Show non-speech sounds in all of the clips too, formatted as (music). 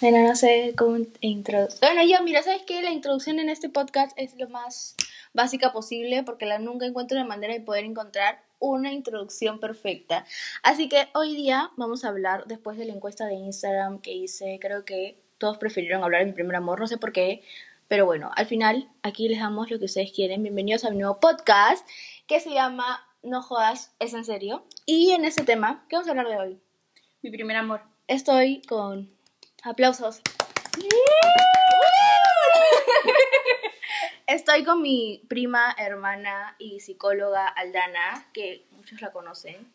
Bueno, no sé cómo introducir. Bueno, ya, mira, ¿sabes qué? La introducción en este podcast es lo más básica posible porque la nunca encuentro una manera de poder encontrar una introducción perfecta. Así que hoy día vamos a hablar, después de la encuesta de Instagram que hice, creo que todos prefirieron hablar de mi primer amor, no sé por qué, pero bueno, al final aquí les damos lo que ustedes quieren. Bienvenidos a mi nuevo podcast que se llama No jodas, es en serio. Y en este tema, ¿qué vamos a hablar de hoy? Mi primer amor. Estoy con aplausos. (laughs) Estoy con mi prima, hermana y psicóloga Aldana, que muchos la conocen.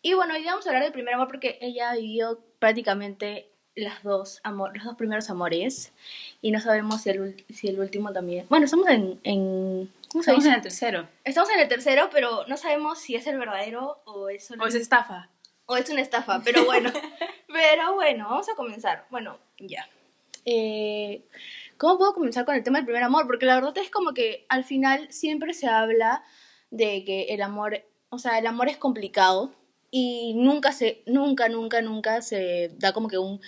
Y bueno, hoy vamos a hablar del primer amor porque ella vivió prácticamente las dos amor, los dos primeros amores y no sabemos si el, si el último también. Bueno, estamos en, en Estamos en el tercero. Estamos en el tercero, pero no sabemos si es el verdadero o es O es estafa. O es una estafa, pero bueno. (laughs) pero bueno, vamos a comenzar. Bueno, ya. Eh, ¿Cómo puedo comenzar con el tema del primer amor? Porque la verdad es como que al final siempre se habla de que el amor, o sea, el amor es complicado y nunca se, nunca, nunca, nunca se da como que un,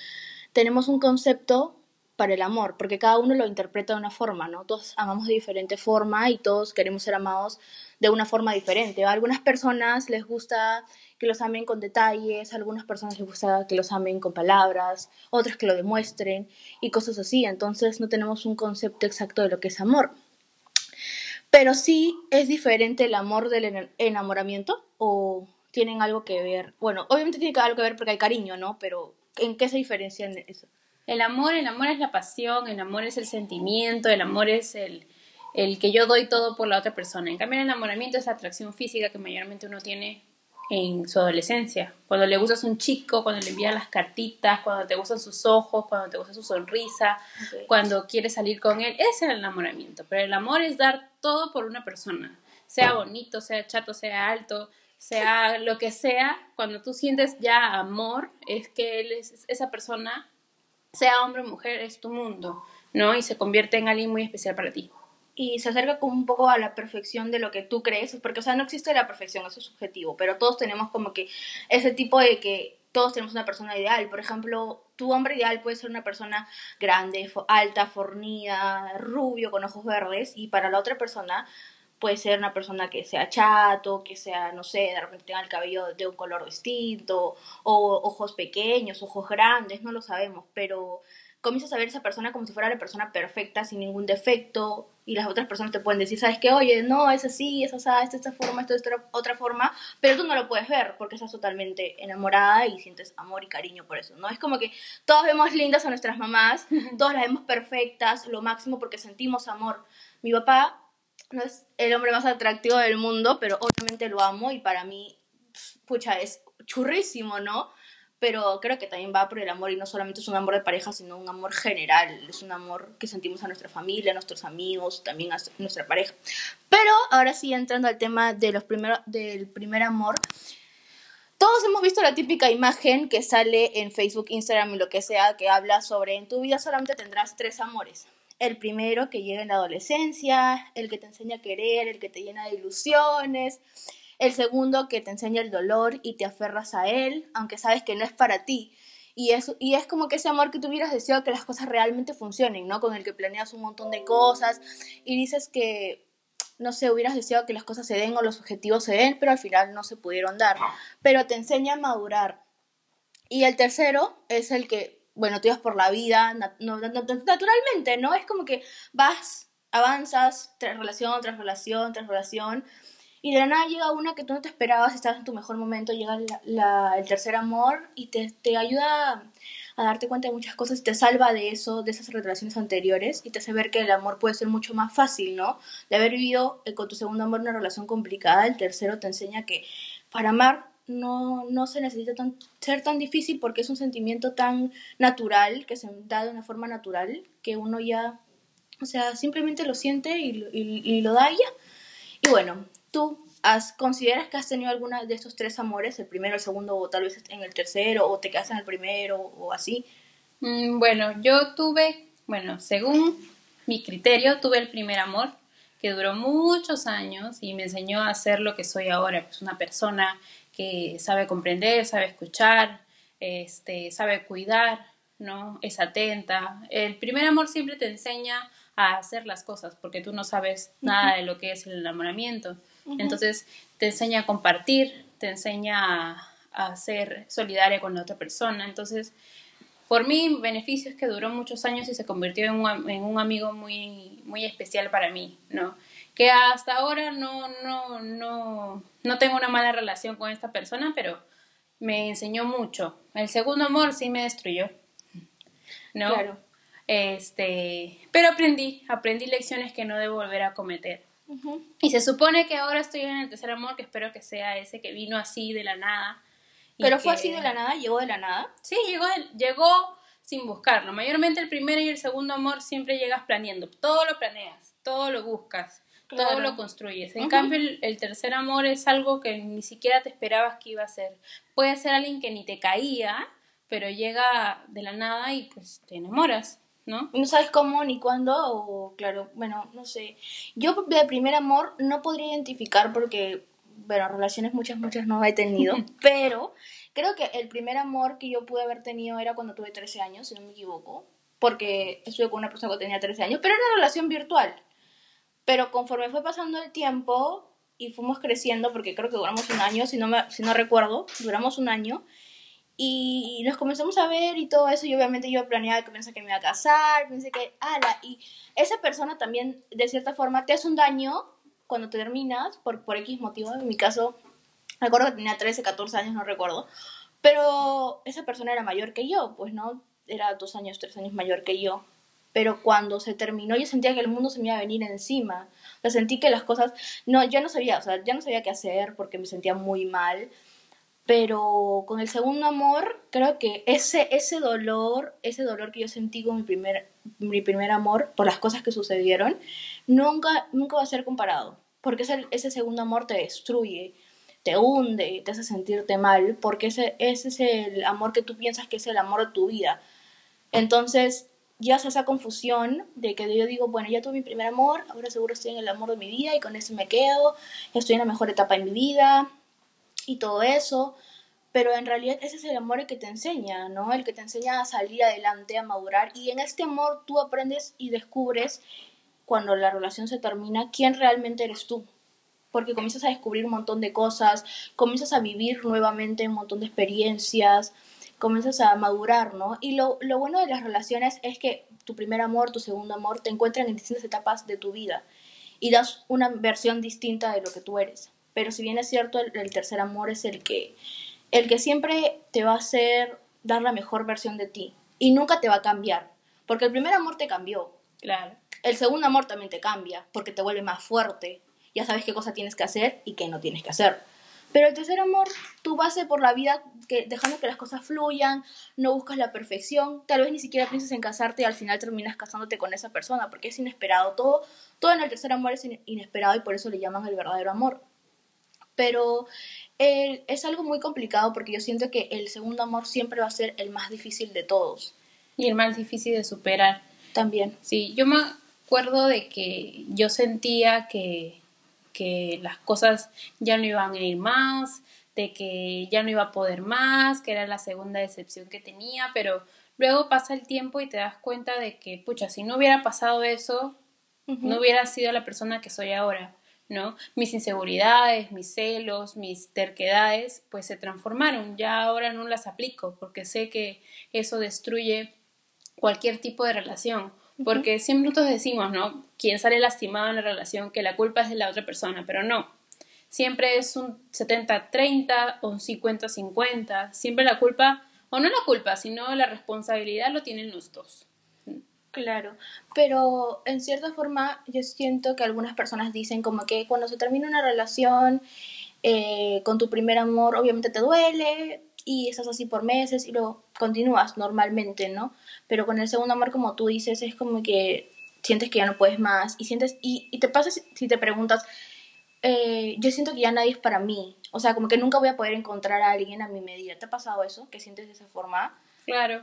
tenemos un concepto para el amor, porque cada uno lo interpreta de una forma, ¿no? Todos amamos de diferente forma y todos queremos ser amados de una forma diferente. A algunas personas les gusta que los amen con detalles, a algunas personas les gusta que los amen con palabras, otras que lo demuestren y cosas así. Entonces no tenemos un concepto exacto de lo que es amor. Pero sí es diferente el amor del enamoramiento o tienen algo que ver. Bueno, obviamente tiene algo que ver porque hay cariño, ¿no? Pero ¿en qué se diferencian eso? El amor, el amor es la pasión, el amor es el sentimiento, el amor es el, el que yo doy todo por la otra persona. En cambio, el enamoramiento es la atracción física que mayormente uno tiene en su adolescencia. Cuando le gustas un chico, cuando le envías las cartitas, cuando te gustan sus ojos, cuando te gusta su sonrisa, cuando quieres salir con él, ese es el enamoramiento. Pero el amor es dar todo por una persona, sea bonito, sea chato, sea alto, sea lo que sea, cuando tú sientes ya amor, es que él es, esa persona, sea hombre o mujer, es tu mundo, ¿no? Y se convierte en alguien muy especial para ti. Y se acerca como un poco a la perfección de lo que tú crees, porque, o sea, no existe la perfección, eso es subjetivo, pero todos tenemos como que ese tipo de que todos tenemos una persona ideal. Por ejemplo, tu hombre ideal puede ser una persona grande, alta, fornida, rubio, con ojos verdes, y para la otra persona puede ser una persona que sea chato, que sea, no sé, de repente tenga el cabello de un color distinto, o ojos pequeños, ojos grandes, no lo sabemos, pero comienzas a ver a esa persona como si fuera la persona perfecta, sin ningún defecto, y las otras personas te pueden decir, ¿sabes qué? Oye, no, es así, es así, es esta forma, esto es de otra forma, pero tú no lo puedes ver porque estás totalmente enamorada y sientes amor y cariño por eso, ¿no? Es como que todos vemos lindas a nuestras mamás, (laughs) todos las vemos perfectas, lo máximo porque sentimos amor. Mi papá no es el hombre más atractivo del mundo, pero obviamente lo amo y para mí, pucha, es churrísimo, ¿no? Pero creo que también va por el amor y no solamente es un amor de pareja, sino un amor general, es un amor que sentimos a nuestra familia, a nuestros amigos, también a nuestra pareja. Pero ahora sí, entrando al tema de los primeros, del primer amor, todos hemos visto la típica imagen que sale en Facebook, Instagram y lo que sea, que habla sobre en tu vida solamente tendrás tres amores el primero que llega en la adolescencia, el que te enseña a querer, el que te llena de ilusiones, el segundo que te enseña el dolor y te aferras a él, aunque sabes que no es para ti. Y es, y es como que ese amor que tú hubieras deseado que las cosas realmente funcionen, ¿no? Con el que planeas un montón de cosas y dices que, no sé, hubieras deseado que las cosas se den o los objetivos se den, pero al final no se pudieron dar. Pero te enseña a madurar. Y el tercero es el que bueno, tú ibas por la vida naturalmente, ¿no? Es como que vas, avanzas tras relación, tras relación, tras relación, y de la nada llega una que tú no te esperabas, estás en tu mejor momento, llega el tercer amor y te, te ayuda a, darte cuenta de muchas cosas y te salva de eso, de esas relaciones anteriores y te hace ver que el amor puede ser mucho más fácil, ¿no? De haber vivido eh, con tu segundo amor una relación complicada, el tercero te enseña que para amar no, no se necesita tan, ser tan difícil porque es un sentimiento tan natural, que se da de una forma natural, que uno ya, o sea, simplemente lo siente y, y, lo da ya. Y bueno, tú has, consideras que has tenido alguna de estos tres amores, el primero, el segundo o tal vez en el tercero, o te quedas en el primero o así. Mm, bueno, yo tuve, bueno, según mi criterio, tuve el primer amor que duró muchos años y me enseñó a ser lo que soy ahora, pues una persona que sabe comprender, sabe escuchar, este, sabe cuidar, ¿no? Es atenta. El primer amor siempre te enseña a hacer las cosas porque tú no sabes nada de lo que es el enamoramiento. Entonces te enseña a compartir, te enseña a, a, ser solidaria con la otra persona. Entonces, por mí, beneficio es que duró muchos años y se convirtió en un, en un amigo muy, muy especial para mí, ¿no? Que hasta ahora no, no, no, no tengo una mala relación con esta persona, pero me enseñó mucho. El segundo amor sí me destruyó. ¿No? Claro. Este, pero aprendí, aprendí lecciones que no debo volver a cometer. Y se supone que ahora estoy en el tercer amor, que espero que sea ese que vino así de la nada. ¿Pero fue así de la nada? ¿Llegó de la nada? Sí, llegó, llegó sin buscarlo. Mayormente el primero y el segundo amor siempre llegas planeando. Todo lo planeas, todo lo buscas, todo lo construyes. En cambio, el, tercer amor es algo que ni siquiera te esperabas que iba a ser. Puede ser alguien que ni te caía, pero llega de la nada y pues te enamoras. ¿No? No sabes cómo ni cuándo, o claro, bueno, no sé. Yo de primer amor no podría identificar porque, bueno, relaciones muchas, muchas no he tenido, (laughs) pero creo que el primer amor que yo pude haber tenido era cuando tuve 13 años, si no me equivoco, porque estuve con una persona que tenía 13 años, pero era una relación virtual. Pero conforme fue pasando el tiempo y fuimos creciendo, porque creo que duramos un año, si no, me, si no recuerdo, duramos un año, y nos comenzamos a ver y todo eso, y obviamente yo planeaba que pensé que me iba a casar, pensé que, ala, y esa persona también, de cierta forma, te hace un daño cuando te terminas, por, por X motivo, en mi caso, recuerdo que tenía 13, 14 años, no recuerdo, pero esa persona era mayor que yo, pues no, era dos años, tres años mayor que yo, pero cuando se terminó yo sentía que el mundo se me iba a venir encima, o sea, sentí que las cosas, no, ya no sabía, o sea, ya no sabía qué hacer porque me sentía muy mal, pero con el segundo amor creo que ese, ese dolor, ese dolor que yo sentí con mi primer, mi primer amor por las cosas que sucedieron, nunca, nunca va a ser comparado, porque ese, ese segundo amor te destruye, te hunde, te hace sentirte mal, porque ese, ese es el amor que tú piensas que es el amor de tu vida. Entonces, ya hace esa confusión de que yo digo, bueno, ya tuve mi primer amor, ahora seguro estoy en el amor de mi vida y con ese me quedo, estoy en la mejor etapa de mi vida, y todo eso, pero en realidad ese es el amor el que te enseña, ¿no? El que te enseña a salir adelante, a madurar, y en este amor tú aprendes y descubres, cuando la relación se termina, quién realmente eres tú. Porque comienzas a descubrir un montón de cosas, comienzas a vivir nuevamente un montón de experiencias, comienzas a madurar, ¿no? Y lo, lo bueno de las relaciones es que tu primer amor, tu segundo amor, te encuentran en distintas etapas de tu vida y das una versión distinta de lo que tú eres. Pero si bien es cierto, el, tercer amor es el que, el que siempre te va a hacer dar la mejor versión de ti y nunca te va a cambiar. Porque el primer amor te cambió. Claro. El segundo amor también te cambia porque te vuelve más fuerte. Ya sabes qué cosa tienes que hacer y qué no tienes que hacer. Pero el tercer amor, tú vas por la vida que, dejando que las cosas fluyan, no buscas la perfección, tal vez ni siquiera piensas en casarte y al final terminas casándote con esa persona porque es inesperado. Todo, todo en el tercer amor es inesperado y por eso le llaman el verdadero amor pero es algo muy complicado porque yo siento que el segundo amor siempre va a ser el más difícil de todos. Y el más difícil de superar. También. Sí, yo me acuerdo de que yo sentía que, que las cosas ya no iban a ir más, de que ya no iba a poder más, que era la segunda decepción que tenía, pero luego pasa el tiempo y te das cuenta de que, pucha, si no hubiera pasado eso, no hubiera sido la persona que soy ahora. ¿No? Mis inseguridades, mis celos, mis terquedades, pues se transformaron. Ya ahora no las aplico porque sé que eso destruye cualquier tipo de relación. Porque siempre nosotros decimos, ¿no? Quien sale lastimado en la relación, que la culpa es de la otra persona, pero no. Siempre es un 70-30 o un 50-50. Siempre la culpa, o no la culpa, sino la responsabilidad lo tienen los dos. Claro, pero en cierta forma yo siento que algunas personas dicen como que cuando se termina una relación eh, con tu primer amor obviamente te duele y estás así por meses y luego continúas normalmente, ¿no? Pero con el segundo amor como tú dices es como que sientes que ya no puedes más y sientes y, y te pasa si, te preguntas eh, yo siento que ya nadie es para mí, o sea como que nunca voy a poder encontrar a alguien a mi medida. ¿Te ha pasado eso? ¿Que sientes de esa forma? Claro.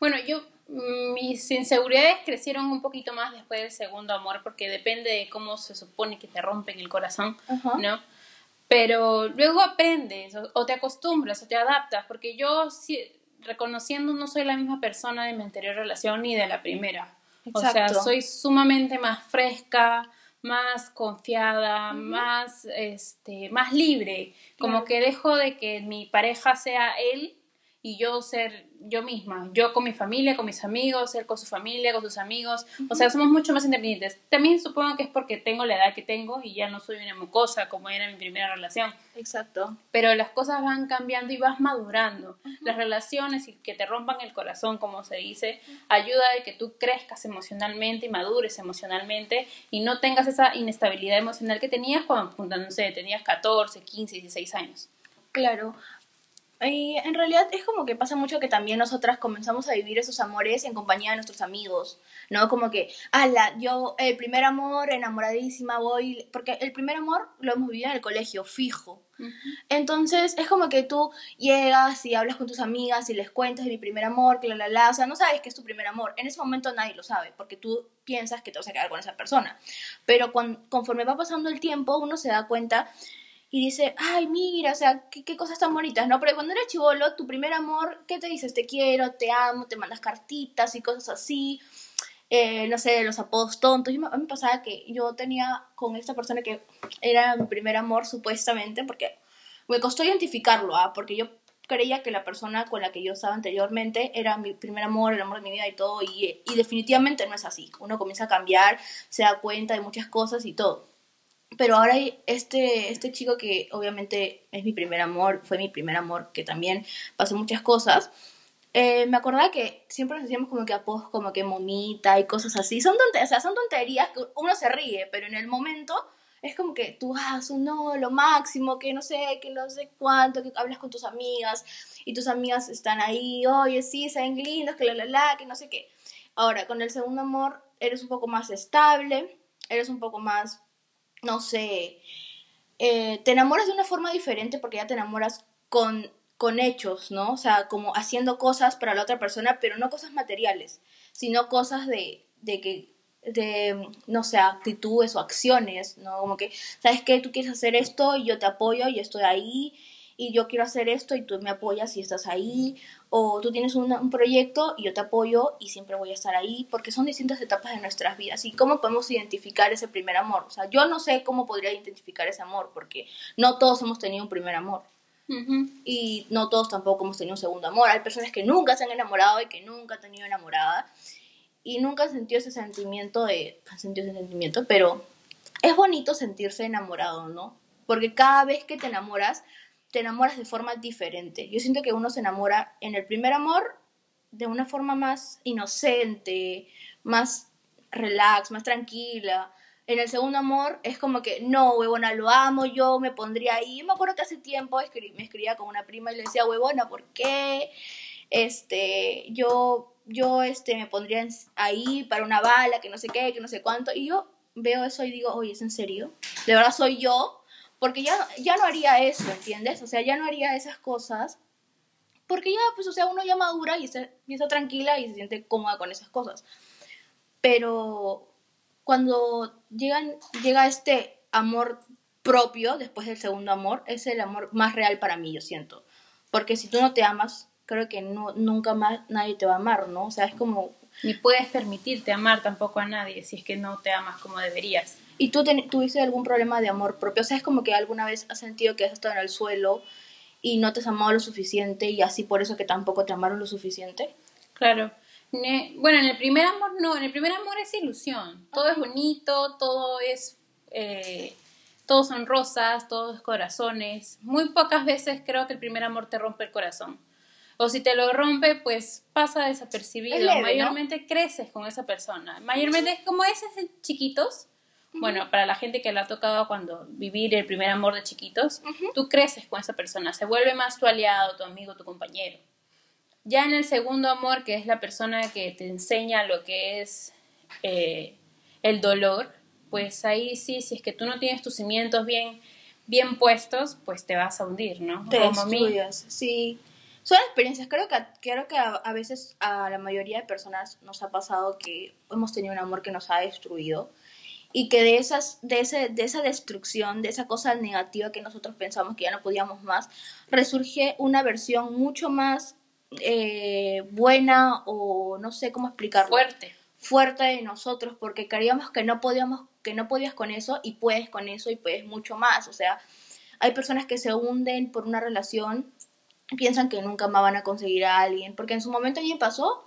Bueno, yo mis inseguridades crecieron un poquito más después del segundo amor, porque depende de cómo se supone que te rompen el corazón, ¿no? Pero luego aprendes, o, te acostumbras, o te adaptas, porque yo reconociendo no soy la misma persona de mi anterior relación ni de la primera. O sea, soy sumamente más fresca, más confiada, más, este, más libre. Como que dejo de que mi pareja sea él y yo ser yo misma, yo con mi familia, con mis amigos, él con su familia, con sus amigos, o sea, somos mucho más independientes. También supongo que es porque tengo la edad que tengo y ya no soy una mucosa como era mi primera relación. Exacto. Pero las cosas van cambiando y vas madurando. Las relaciones y que te rompan el corazón, como se dice, ayuda a que tú crezcas emocionalmente y madures emocionalmente y no tengas esa inestabilidad emocional que tenías cuando, no sé, tenías 14, 15, 16 años. Claro, y en realidad es como que pasa mucho que también nosotras comenzamos a vivir esos amores en compañía de nuestros amigos, ¿no? Como que, ala, yo, el primer amor, enamoradísima, voy, porque el primer amor lo hemos vivido en el colegio, fijo. Entonces es como que tú llegas y hablas con tus amigas y les cuentas de mi primer amor, que la, la, la, o sea, no sabes que es tu primer amor. En ese momento nadie lo sabe, porque tú piensas que te vas a quedar con esa persona. Pero conforme va pasando el tiempo, uno se da cuenta y dice, ay, mira, o sea, qué, cosas tan bonitas, ¿no? Pero cuando eres chivolo, tu primer amor, ¿qué te dices? Te quiero, te amo, te mandas cartitas y cosas así. Eh, no sé, los apodos tontos. a mí me pasaba que yo tenía con esta persona que era mi primer amor, supuestamente, porque me costó identificarlo, ¿ah? Porque yo creía que la persona con la que yo estaba anteriormente era mi primer amor, el amor de mi vida y todo, y, y definitivamente no es así. Uno comienza a cambiar, se da cuenta de muchas cosas y todo. Pero ahora este, este chico que obviamente es mi primer amor, fue mi primer amor, que también pasó muchas cosas, eh, me acordaba que siempre nos decíamos como que apodos como que momita y cosas así. Son tonterías, son tonterías que uno se ríe, pero en el momento es como que tú haces un no, lo máximo, que no sé, que no sé cuánto, que hablas con tus amigas y tus amigas están ahí, oye, sí, sean lindos, que la, la, la, que no sé qué. Ahora, con el segundo amor eres un poco más estable, eres un poco más no sé, eh, te enamoras de una forma diferente porque ya te enamoras con, con hechos, ¿no? O sea, como haciendo cosas para la otra persona, pero no cosas materiales, sino cosas de, de que de, no sé, actitudes o acciones, ¿no? Como que, ¿sabes qué? Tú quieres hacer esto y yo te apoyo y estoy ahí y yo quiero hacer esto y tú me apoyas y estás ahí, o tú tienes un, proyecto y yo te apoyo y siempre voy a estar ahí, porque son distintas etapas de nuestras vidas. ¿Y cómo podemos identificar ese primer amor? O sea, yo no sé cómo podría identificar ese amor, porque no todos hemos tenido un primer amor. Y no todos tampoco hemos tenido un segundo amor. Hay personas que nunca se han enamorado y que nunca han tenido enamorada y nunca han sentido ese sentimiento de... Han sentido ese sentimiento, pero es bonito sentirse enamorado, ¿no? Porque cada vez que te enamoras, te enamoras de forma diferente. Yo siento que uno se enamora en el primer amor de una forma más inocente, más relax, más tranquila. En el segundo amor es como que, no, huevona, lo amo, yo me pondría ahí. me acuerdo que hace tiempo me escribía con una prima y le decía, huevona, ¿por qué? Este, yo, yo, este, me pondría ahí para una bala, que no sé qué, que no sé cuánto. Y yo veo eso y digo, oye, ¿es en serio? ¿De verdad soy yo? Porque ya, ya no haría eso, ¿entiendes? O sea, ya no haría esas cosas, porque ya, pues, o sea, uno ya madura y está, y está tranquila y se siente cómoda con esas cosas. Pero cuando llegan, llega este amor propio, después del segundo amor, es el amor más real para mí, yo siento. Porque si tú no te amas, creo que no, nunca más nadie te va a amar, ¿no? O sea, es como... Ni puedes permitirte amar tampoco a nadie si es que no te amas como deberías. ¿Y tú tuviste algún problema de amor propio? O sea, es como que alguna vez has sentido que has estado en el suelo y no te has amado lo suficiente y así por eso que tampoco te amaron lo suficiente. Claro. bueno, en el primer amor no, en el primer amor es ilusión. Todo es bonito, todo es... Eh, todos son rosas, todos corazones. Muy pocas veces creo que el primer amor te rompe el corazón. O si te lo rompe, pues pasa desapercibido. Mayormente creces con esa persona. Mayormente es como esos chiquitos bueno, para la gente que le ha tocado cuando vivir el primer amor de chiquitos, tú creces con esa persona, se vuelve más tu aliado, tu amigo, tu compañero. Ya en el segundo amor, que es la persona que te enseña lo que es eh, el dolor, pues ahí sí, si es que tú no tienes tus cimientos bien, bien puestos, pues te vas a hundir, ¿no? Te Como estudias, sí. Son experiencias, creo que, creo que a, veces a la mayoría de personas nos ha pasado que hemos tenido un amor que nos ha destruido y que de, esas, de, ese, de esa destrucción, de esa cosa negativa que nosotros pensamos que ya no podíamos más, resurge una versión mucho más eh, buena o no sé cómo explicarlo. Fuerte. Fuerte de nosotros porque creíamos que no podíamos, que no podías con eso y puedes con eso y puedes mucho más. O sea, hay personas que se hunden por una relación, piensan que nunca más van a conseguir a alguien, porque en su momento a mí me pasó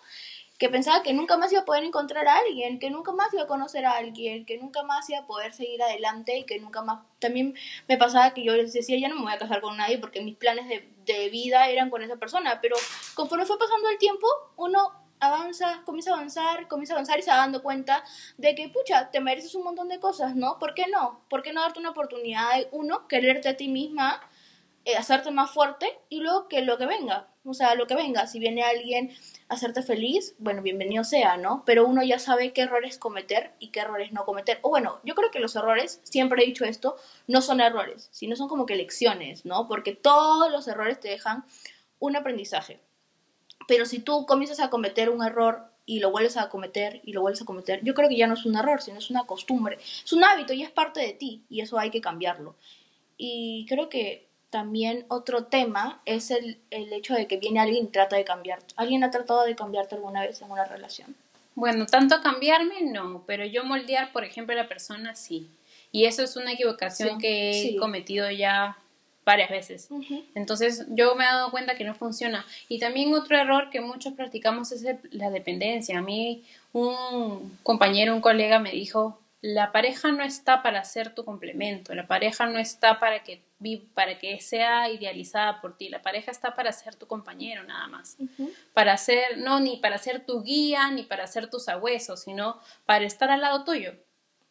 que pensaba que nunca más iba a poder encontrar a alguien, que nunca más iba a conocer a alguien, que nunca más iba a poder seguir adelante y que nunca más... También me pasaba que yo les decía, ya no me voy a casar con nadie porque mis planes de, de vida eran con esa persona, pero conforme fue pasando el tiempo, uno avanza, comienza a avanzar, comienza a avanzar y se va dando cuenta de que, pucha, te mereces un montón de cosas, ¿no? ¿Por qué no? ¿Por qué no darte una oportunidad de, uno, quererte a ti misma, eh, hacerte más fuerte y luego que lo que venga, o sea, lo que venga, si viene alguien hacerte feliz, bueno, bienvenido sea, ¿no? Pero uno ya sabe qué errores cometer y qué errores no cometer. O bueno, yo creo que los errores, siempre he dicho esto, no son errores, sino son como que lecciones, ¿no? Porque todos los errores te dejan un aprendizaje. Pero si tú comienzas a cometer un error y lo vuelves a cometer y lo vuelves a cometer, yo creo que ya no es un error, sino es una costumbre. Es un hábito y es parte de ti y eso hay que cambiarlo. Y creo que también otro tema es el, el hecho de que viene alguien y trata de cambiarte. ¿Alguien ha tratado de cambiarte alguna vez en una relación? Bueno, tanto cambiarme no, pero yo moldear, por ejemplo, a la persona sí. Y eso es una equivocación Sí, que he sí. cometido ya varias veces. Entonces yo me he dado cuenta que no funciona. Y también otro error que muchos practicamos es la dependencia. A mí un compañero, un colega me dijo, la pareja no está para ser tu complemento, la pareja no está para que, vi- para que sea idealizada por ti, la pareja está para ser tu compañero nada más para ser, no ni para ser tu guía, ni para ser tu sabueso, sino para estar al lado tuyo.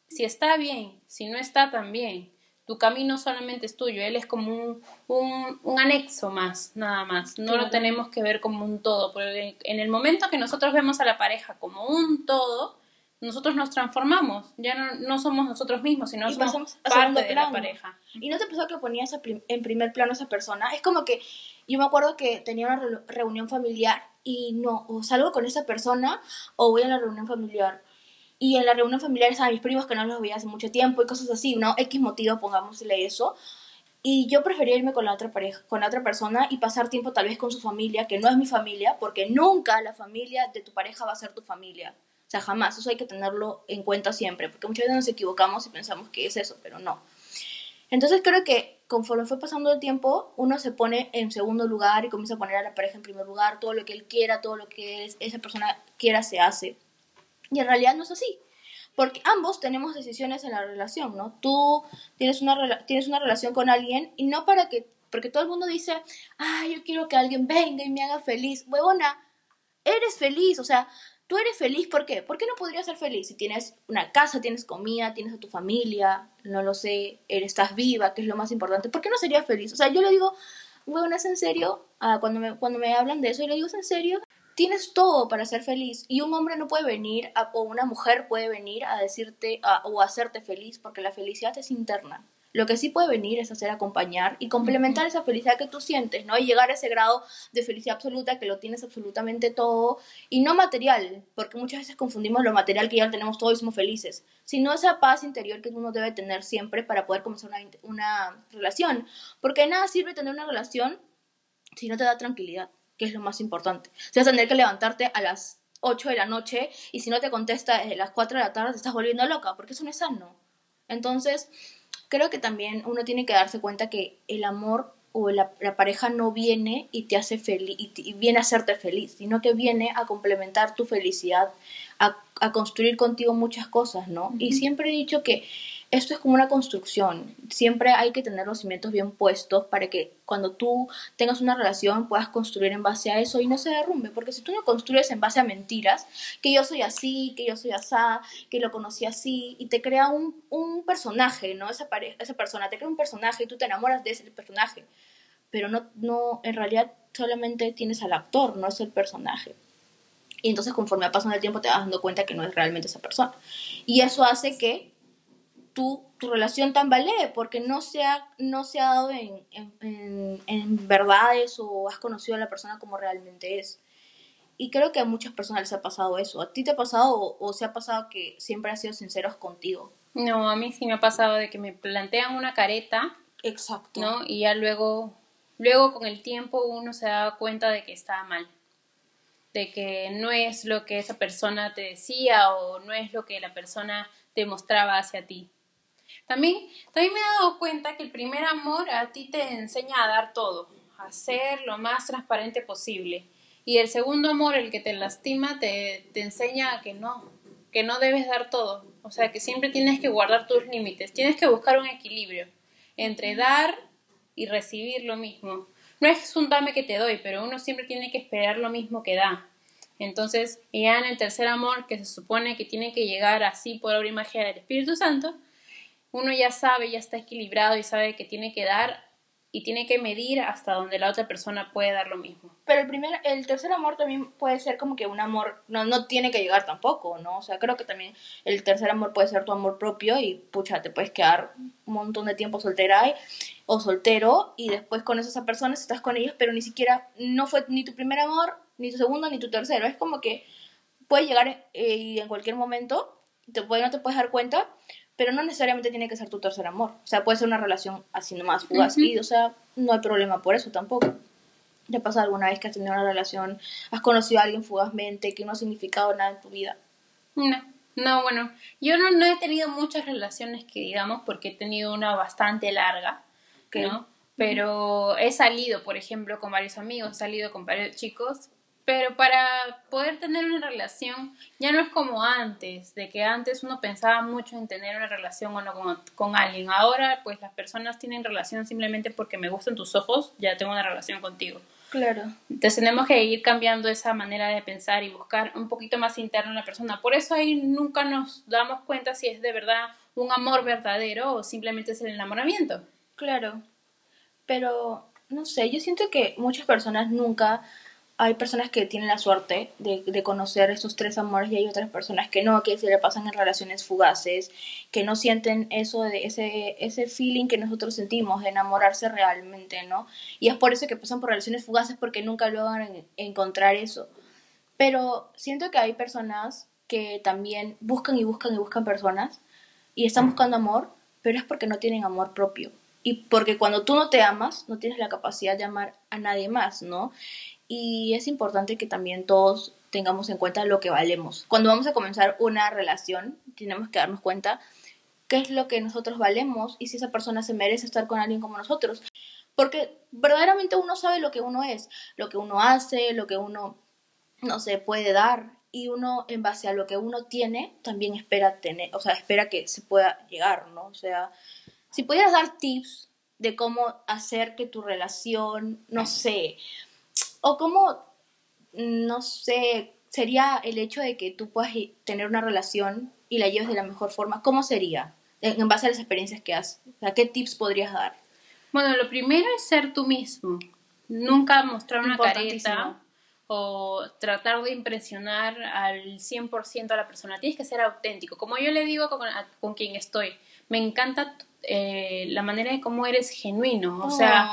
Si está bien, si no está tan bien, tu camino solamente es tuyo, él es como un, un, un anexo más, nada más. No Claro. lo tenemos que ver como un todo, porque en el momento que nosotros vemos a la pareja como un todo, nosotros nos transformamos, ya no, no somos nosotros mismos, sino Y somos parte de la pareja. ¿Y no te pasó que ponías en primer plano a esa persona? Es como que yo me acuerdo que tenía una re- reunión familiar y no, o salgo con esa persona o voy a la reunión familiar. Y en la reunión familiar estaban mis primos que no los veía hace mucho tiempo y cosas así, ¿no? X motivo, pongámosle eso. Y yo prefería irme con la otra pareja, con la otra persona y pasar tiempo tal vez con su familia, que no es mi familia, porque nunca la familia de tu pareja va a ser tu familia. Sea, jamás. Eso hay que tenerlo en cuenta siempre, porque muchas veces nos equivocamos y pensamos que es eso, pero no. Entonces creo que conforme fue pasando el tiempo, uno se pone en segundo lugar y comienza a poner a la pareja en primer lugar, todo lo que él quiera, todo lo que es- esa persona quiera se hace. Y en realidad no es así. Porque ambos tenemos decisiones en la relación, ¿no? Tú tienes una, tienes una relación con alguien y no para que, porque todo el mundo dice, ay, yo quiero que alguien venga y me haga feliz. Huevona, eres feliz, o sea, tú eres feliz, ¿por qué? ¿Por qué no podrías ser feliz si tienes una casa, tienes comida, tienes a tu familia, no lo sé, eres, estás viva, que es lo más importante? ¿Por qué no serías feliz? O sea, yo le digo, huevona, ¿es en serio? Ah, cuando, me, cuando me hablan de eso, yo le digo, ¿es en serio? Tienes todo para ser feliz y un hombre no puede venir o una mujer puede venir a decirte o hacerte feliz porque la felicidad es interna. Lo que sí puede venir es hacer acompañar y complementar esa felicidad que tú sientes, ¿no? Y llegar a ese grado de felicidad absoluta que lo tienes absolutamente todo y no material, porque muchas veces confundimos lo material que ya lo tenemos todo y somos felices, sino esa paz interior que uno debe tener siempre para poder comenzar una, una relación. Porque de nada sirve tener una relación si no te da tranquilidad, que es lo más importante. Si vas a tener que levantarte a las 8 de la noche y si no te contesta desde las 4 de la tarde te estás volviendo loca, porque eso no es sano. Entonces, creo que también uno tiene que darse cuenta que el amor o la, la pareja no viene y te hace feliz y viene a hacerte feliz, sino que viene a complementar tu felicidad, a, a construir contigo muchas cosas, ¿no? Y siempre he dicho que esto es como una construcción, siempre hay que tener los cimientos bien puestos para que cuando tú tengas una relación puedas construir en base a eso y no se derrumbe, porque si tú no construyes en base a mentiras, que yo soy así, que yo soy asá, que lo conocí así, y te crea un, un personaje, ¿no? Esa, pareja, esa persona te crea un personaje y tú te enamoras de ese personaje, pero no, no, en realidad solamente tienes al actor, no es el personaje. Y entonces conforme va pasando el tiempo te vas dando cuenta que no es realmente esa persona. Y eso hace que tu, tu relación tambalee, porque no se ha, no se ha dado en, en, en- en verdades o has conocido a la persona como realmente es. Y creo que a muchas personas les ha pasado eso. ¿A ti te ha pasado o, o se ha pasado que siempre has sido sinceros contigo? No, a mí sí me ha pasado de que me plantean una careta, Exacto. ¿no? Y ya luego, luego con el tiempo uno se da cuenta de que estaba mal. de que no es lo que esa persona te decía o no es lo que la persona te mostraba hacia ti. También, también me he dado cuenta que el primer amor a ti te enseña a dar todo, a ser lo más transparente posible. Y el segundo amor, el que te lastima, te, te enseña a que no, que no debes dar todo. O sea, que siempre tienes que guardar tus límites. Tienes que buscar un equilibrio entre dar y recibir lo mismo. No es un dame que te doy, pero uno siempre tiene que esperar lo mismo que da. Entonces, ya en el tercer amor, que se supone que tiene que llegar así por obra y magia del Espíritu Santo, uno ya sabe, ya está equilibrado y sabe que tiene que dar y tiene que medir hasta donde la otra persona puede dar lo mismo. Pero el primer, el tercer amor también puede ser como que un amor, no, no tiene que llegar tampoco, ¿no? O sea, creo que también el tercer amor puede ser tu amor propio y pucha, te puedes quedar un montón de tiempo soltera o soltero y después con esas personas estás con ellos, pero ni siquiera, no fue ni tu primer amor, ni tu segundo, ni tu tercero. Es como que puede llegar eh, y en cualquier momento, te no te puedes dar cuenta, pero no necesariamente tiene que ser tu tercer amor. O sea, puede ser una relación así nomás fugaz. Y, o sea, no hay problema por eso tampoco. ¿Te pasa alguna vez que has tenido una relación, has conocido a alguien fugazmente que no ha significado nada en tu vida? No, no, bueno, yo no, no he tenido muchas relaciones que digamos porque he tenido una bastante larga, ¿no? Pero he salido, por ejemplo, con varios amigos, he salido con varios chicos, pero para poder tener una relación ya no es como antes, de que antes uno pensaba mucho en tener una relación o no con, con, alguien. Ahora pues las personas tienen relación simplemente porque me gustan tus ojos, ya tengo una relación contigo. Claro. Entonces tenemos que ir cambiando esa manera de pensar y buscar un poquito más interno en la persona. Por eso ahí nunca nos damos cuenta si es de verdad un amor verdadero o simplemente es el enamoramiento. Claro. Pero, no sé, yo siento que muchas personas nunca hay personas que tienen la suerte de, conocer esos tres amores y hay otras personas que no, que se le pasan en relaciones fugaces, que no sienten eso de ese, ese feeling que nosotros sentimos de enamorarse realmente, ¿no? Y es por eso que pasan por relaciones fugaces porque nunca logran encontrar eso. Pero siento que hay personas que también buscan y buscan y buscan personas y están buscando amor, pero es porque no tienen amor propio. Y porque cuando tú no te amas, no tienes la capacidad de amar a nadie más, ¿no? Y es importante que también todos tengamos en cuenta lo que valemos. Cuando vamos a comenzar una relación, tenemos que darnos cuenta qué es lo que nosotros valemos y si esa persona se merece estar con alguien como nosotros. Porque verdaderamente uno sabe lo que uno es, lo que uno hace, lo que uno, no se puede dar. Y uno, en base a lo que uno tiene, también espera tener, o sea, espera que se pueda llegar, ¿no? O sea, si pudieras dar tips de cómo hacer que tu relación, no sé, o cómo, no sé, sería el hecho de que tú puedas tener una relación y la lleves de la mejor forma. ¿Cómo sería? En base a las experiencias que has. O ¿qué tips podrías dar? Bueno, lo primero es ser tú mismo. Nunca mostrar una careta o tratar de impresionar al 100% a la persona. Tienes que ser auténtico. Como yo le digo con, con quien estoy, me encanta eh, la manera de cómo eres genuino. O sea,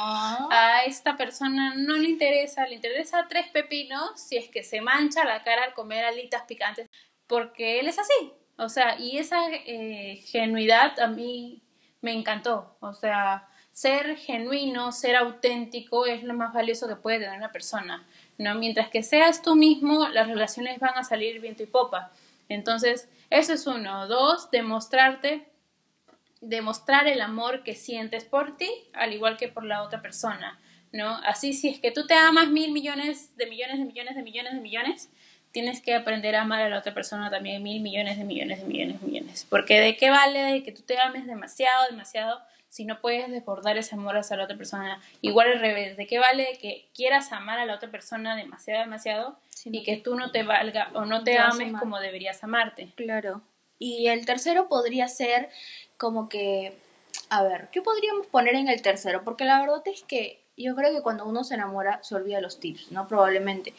a esta persona no le interesa, le interesa tres pepinos si es que se mancha la cara al comer alitas picantes, porque él es así. O sea, y esa eh, genuidad a mí me encantó. O sea, ser genuino, ser auténtico es lo más valioso que puede tener una persona. ¿no? Mientras que seas tú mismo, las relaciones van a salir viento y popa. Entonces, eso es uno. Dos, demostrarte demostrar el amor que sientes por ti, al igual que por la otra persona, ¿no? Así si es que tú te amas mil millones de millones de millones de millones de millones, tienes que aprender a amar a la otra persona también mil millones de millones de millones de millones. Porque de qué vale de que tú te ames demasiado, demasiado, si no puedes desbordar ese amor hacia la otra persona. Igual al revés, ¿de qué vale de que quieras amar a la otra persona demasiado, demasiado y que tú no te valga o no te ames como deberías amarte? Claro. Y el tercero podría ser como que, a ver, ¿qué podríamos poner en el tercero? Porque la verdad es que yo creo que cuando uno se enamora se olvida los tips, ¿no? Probablemente.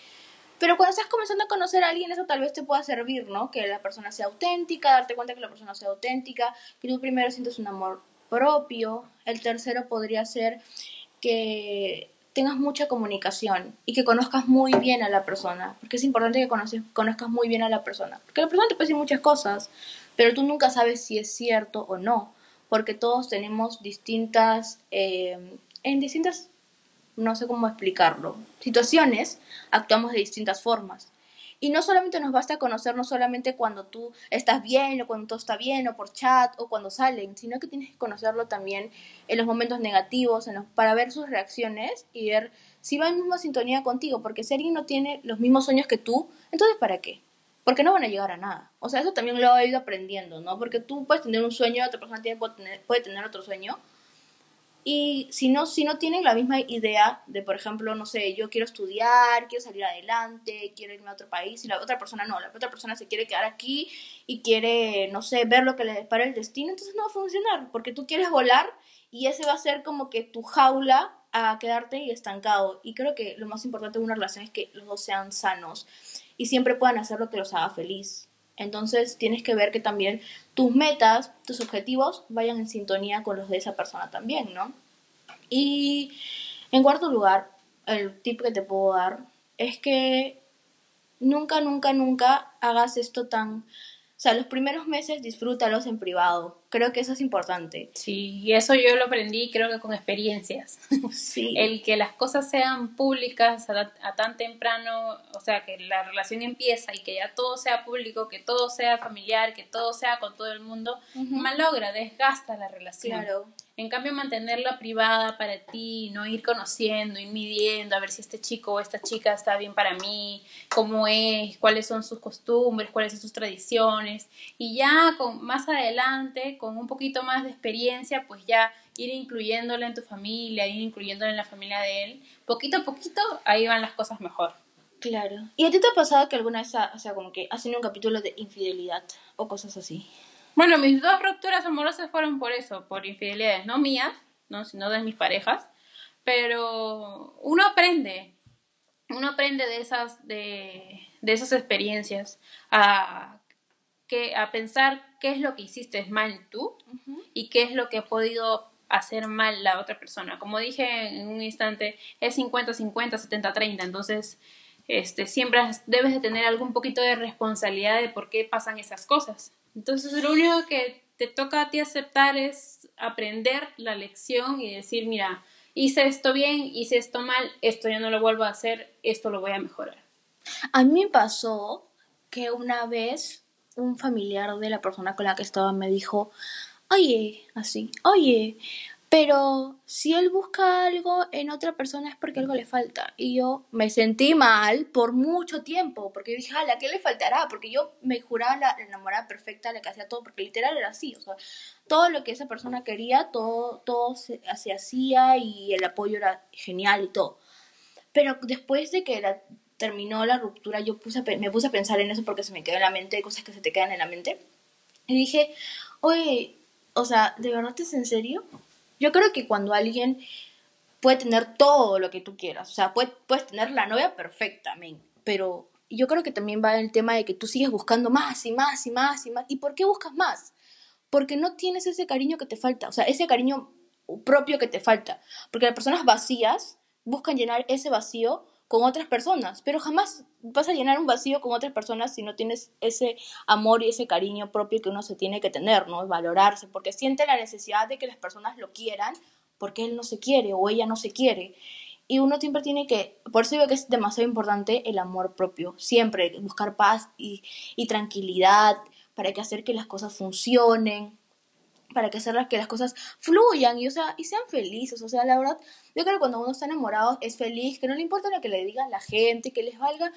Pero cuando estás comenzando a conocer a alguien, eso tal vez te pueda servir, ¿no? Que la persona sea auténtica, darte cuenta que la persona sea auténtica, que tú primero sientes un amor propio. El tercero podría ser que tengas mucha comunicación y que conozcas muy bien a la persona, porque es importante que conozcas muy bien a la persona, porque la persona te puede decir muchas cosas, pero tú nunca sabes si es cierto o no, porque todos tenemos distintas, eh, en distintas no sé cómo explicarlo, situaciones, actuamos de distintas formas. Y no solamente nos basta conocernos solamente cuando tú estás bien o cuando todo está bien o por chat o cuando salen, sino que tienes que conocerlo también en los momentos negativos para ver sus reacciones y ver si va en misma sintonía contigo, porque si alguien no tiene los mismos sueños que tú, entonces ¿para qué? Porque no van a llegar a nada. O sea, eso también lo he ido aprendiendo, ¿no? Porque tú puedes tener un sueño, otra persona tiene, puede, tener, puede tener otro sueño, y si no, si no tienen la misma idea de, por ejemplo, no sé, yo quiero estudiar, quiero salir adelante, quiero irme a otro país, y la otra persona no, la otra persona se quiere quedar aquí y quiere, no sé, ver lo que le depara el destino, entonces no va a funcionar, porque tú quieres volar y ese va a ser como que tu jaula a quedarte estancado. Y creo que lo más importante de una relación es que los dos sean sanos y siempre puedan hacer lo que los haga feliz. Entonces tienes que ver que también tus metas, tus objetivos vayan en sintonía con los de esa persona también, ¿no? Y en cuarto lugar, el tip que te puedo dar es que nunca, nunca, nunca hagas esto tan sea, los primeros meses disfrútalos en privado. Creo que eso es importante. Sí, y eso yo lo aprendí creo que con experiencias. (laughs) Sí. El que las cosas sean públicas a, a, tan temprano, o sea, que la relación empieza y que ya todo sea público, que todo sea familiar, que todo sea con todo el mundo, uh -huh. malogra, desgasta la relación. Claro. En cambio, mantenerla privada para ti, no ir conociendo, ir midiendo, a ver si este chico o esta chica está bien para mí, cómo es, cuáles son sus costumbres, cuáles son sus tradiciones. Y ya con, más adelante, con un poquito más de experiencia, pues ya ir incluyéndola en tu familia, ir incluyéndola en la familia de él. Poquito a poquito, ahí van las cosas mejor. Claro. ¿Y a ti te ha pasado que alguna vez, o sea, como que tenido un capítulo de infidelidad o cosas así? Bueno, mis dos rupturas amorosas fueron por eso, por infidelidades, no mías, no, sino de mis parejas, pero uno aprende, uno aprende de esas, de, de esas experiencias a, que, a pensar qué es lo que hiciste mal tú uh -huh. y qué es lo que ha podido hacer mal la otra persona. Como dije en un instante, es 50-50, 70-30, entonces este, siempre debes de tener algún poquito de responsabilidad de por qué pasan esas cosas. Entonces lo único que te toca a ti aceptar es aprender la lección y decir, mira, hice esto bien, hice esto mal, esto ya no lo vuelvo a hacer, esto lo voy a mejorar. A mí me pasó que una vez un familiar de la persona con la que estaba me dijo, oye, así, oye, pero si él busca algo en otra persona es porque algo le falta. Y yo me sentí mal por mucho tiempo, porque dije, ¿a qué le faltará? Porque yo me juraba la enamorada perfecta, la que hacía todo, porque literal era así, o sea, todo lo que esa persona quería, todo, todo se, se hacía y el apoyo era genial y todo. Pero después de que terminó la ruptura, yo puse, me puse a pensar en eso porque se me quedó en la mente, cosas que se te quedan en la mente. Y dije, oye, o sea, ¿de verdad es en serio? Yo creo que cuando alguien puede tener todo lo que tú quieras, o sea, puede, puedes tener la novia perfecta, men, pero yo creo que también va el tema de que tú sigues buscando más y más y más y más. ¿Y por qué buscas más? Porque no tienes ese cariño que te falta, o sea, ese cariño propio que te falta. Porque las personas vacías buscan llenar ese vacío con otras personas, pero jamás vas a llenar un vacío con otras personas si no tienes ese amor y ese cariño propio que uno se tiene que tener, ¿no? Valorarse, porque siente la necesidad de que las personas lo quieran porque él no se quiere o ella no se quiere. Y uno siempre tiene que, por eso digo que es demasiado importante el amor propio, siempre buscar paz y, y tranquilidad para que hacer que las cosas funcionen, para que hacer que las cosas fluyan y, o sea, y sean felices. O sea, la verdad, yo creo que cuando uno está enamorado es feliz, que no le importa lo que le digan la gente, que les valga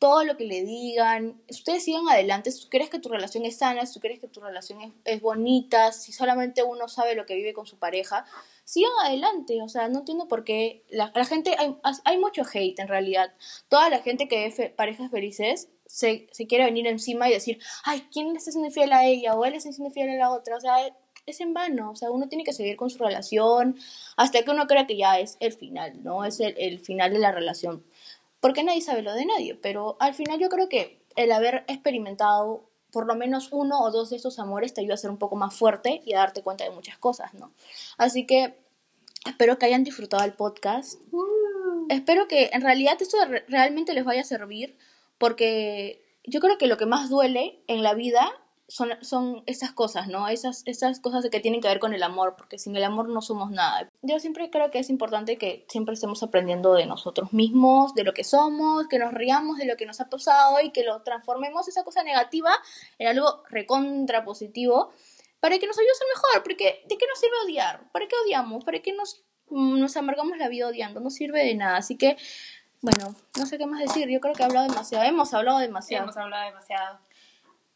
todo lo que le digan. Ustedes sigan adelante. Si tú crees que tu relación es sana, si tú crees que tu relación es, bonita, si solamente uno sabe lo que vive con su pareja, sigan adelante. O sea, no entiendo por qué la, gente, hay, hay mucho hate en realidad. Toda la gente que ve parejas felices se, se quiere venir encima y decir, ay, ¿quién le está siendo infiel a ella? O él le está siendo infiel a la otra. O sea, es en vano, o sea, uno tiene que seguir con su relación hasta que uno crea que ya es el final, ¿no? Es el, el, final de la relación. Porque nadie sabe lo de nadie, pero al final yo creo que el haber experimentado por lo menos uno o dos de estos amores te ayuda a ser un poco más fuerte y a darte cuenta de muchas cosas, ¿no? Así que espero que hayan disfrutado el podcast. Mm. Espero que en realidad esto realmente les vaya a servir porque yo creo que lo que más duele en la vida son, son esas cosas, ¿no? Esas, esas cosas que tienen que ver con el amor, porque sin el amor no somos nada. Yo siempre creo que es importante que siempre estemos aprendiendo de nosotros mismos, de lo que somos, que nos riamos de lo que nos ha pasado y que lo transformemos esa cosa negativa en algo recontra positivo para que nos ayude a ser mejor, porque ¿de qué nos sirve odiar? ¿Para qué odiamos? ¿Para qué nos, nos amargamos la vida odiando? No sirve de nada, así que, bueno, no sé qué más decir, yo creo que he hablado demasiado, hemos hablado demasiado. Hemos hablado demasiado.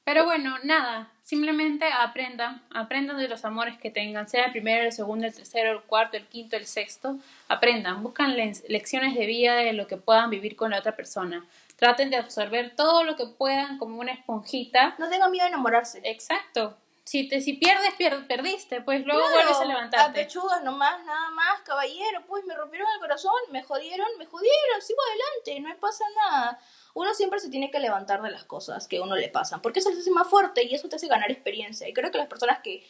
Pero bueno, nada, simplemente aprendan, aprendan de los amores que tengan, sea el primero, el segundo, el tercero, el cuarto, el quinto, el sexto, aprendan, buscan lecciones de vida de lo que puedan vivir con la otra persona. Traten de absorber todo lo que puedan como una esponjita. No tengan miedo a enamorarse. Exacto. Si, te, si pierdes, perdiste, pues luego vuelves a levantarte. A pechugas nomás, nada más, caballero, pues me rompieron el corazón, me jodieron, me jodieron, sigo adelante, no me pasa nada uno siempre se tiene que levantar de las cosas que a uno le pasan, porque eso te hace más fuerte y eso te hace ganar experiencia. Y creo que las personas que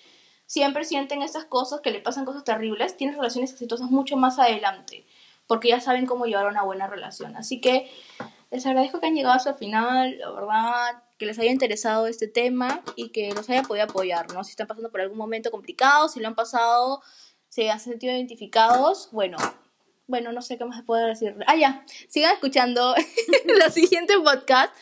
siempre sienten esas cosas, que le pasan cosas terribles, tienen relaciones exitosas mucho más adelante, porque ya saben cómo llevar una buena relación. Así que les agradezco que han llegado hasta el final, la verdad, que les haya interesado este tema y que los haya podido apoyar, ¿no? Si están pasando por algún momento complicado, si lo han pasado, se han sentido identificados, bueno, bueno, no sé qué más puedo decir. Ah, ya, sigan escuchando (laughs) los siguientes podcast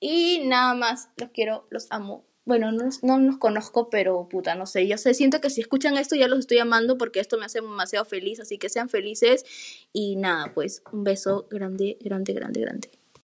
y nada más, los quiero, los amo. Bueno, no, no los conozco, pero puta, no sé. Yo sé, siento que si escuchan esto ya los estoy amando porque esto me hace demasiado feliz, así que sean felices y nada, pues un beso grande, grande, grande, grande.